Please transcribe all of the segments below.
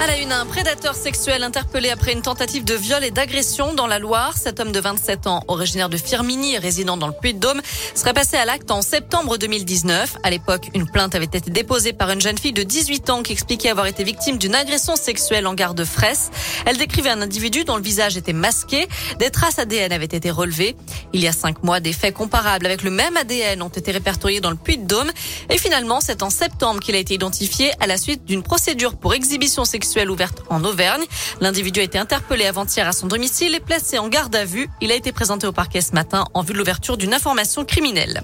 À la une, un prédateur sexuel interpellé après une tentative de viol et d'agression dans la Loire. Cet homme de 27 ans, originaire de Firminy et résident dans le Puy-de-Dôme, serait passé à l'acte en septembre 2019. À l'époque, une plainte avait été déposée par une jeune fille de 18 ans qui expliquait avoir été victime d'une agression sexuelle en gare de Fraisse. Elle décrivait un individu dont le visage était masqué. Des traces ADN avaient été relevées. Il y a cinq mois, des faits comparables avec le même ADN ont été répertoriés dans le Puy-de-Dôme. Et finalement, c'est en septembre qu'il a été identifié à la suite d'une procédure pour exhibition sexuelle ouverte en Auvergne. L'individu a été interpellé avant-hier à son domicile et placé en garde à vue. Il a été présenté au parquet ce matin en vue de l'ouverture d'une information criminelle.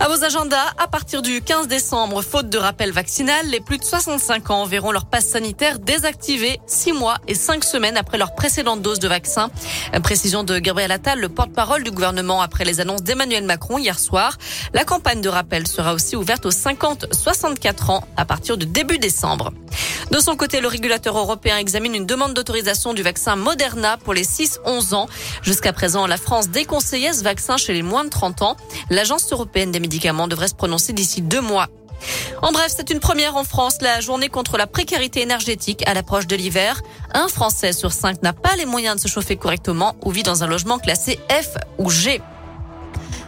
À vos agendas, à partir du 15 décembre, faute de rappel vaccinal, les plus de 65 ans verront leur passe sanitaire désactivé 6 mois et 5 semaines après leur précédente dose de vaccin. Précision de Gabriel Attal, le porte-parole du gouvernement après les annonces d'Emmanuel Macron hier soir. La campagne de rappel sera aussi ouverte aux 50-64 ans à partir de début décembre. De son côté, le régulateur européen examine une demande d'autorisation du vaccin Moderna pour les 6-11 ans. Jusqu'à présent, la France déconseillait ce vaccin chez les moins de 30 ans. L'Agence européenne des médicaments devrait se prononcer d'ici deux mois. En bref, c'est une première en France, la journée contre la précarité énergétique à l'approche de l'hiver. Un Français sur cinq n'a pas les moyens de se chauffer correctement ou vit dans un logement classé F ou G.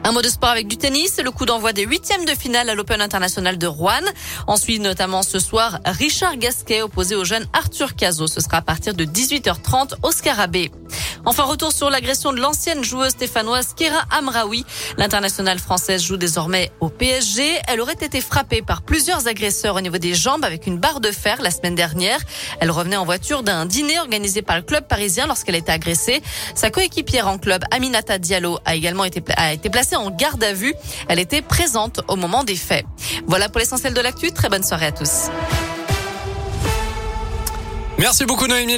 Un mot de sport avec du tennis, le coup d'envoi des huitièmes de finale à l'Open international de Rouen. Ensuite, notamment ce soir, Richard Gasquet opposé au jeune Arthur Cazot. Ce sera à partir de 18h30 au Scarabée. Enfin, retour sur l'agression de l'ancienne joueuse stéphanoise Kira Amraoui. L'internationale française joue désormais au PSG. Elle aurait été frappée par plusieurs agresseurs au niveau des jambes avec une barre de fer la semaine dernière. Elle revenait en voiture d'un dîner organisé par le club parisien lorsqu'elle a été agressée. Sa coéquipière en club, Aminata Diallo, a également été, été placée en garde à vue. Elle était présente au moment des faits. Voilà pour l'essentiel de l'actu. Très bonne soirée à tous. Merci beaucoup Noémie.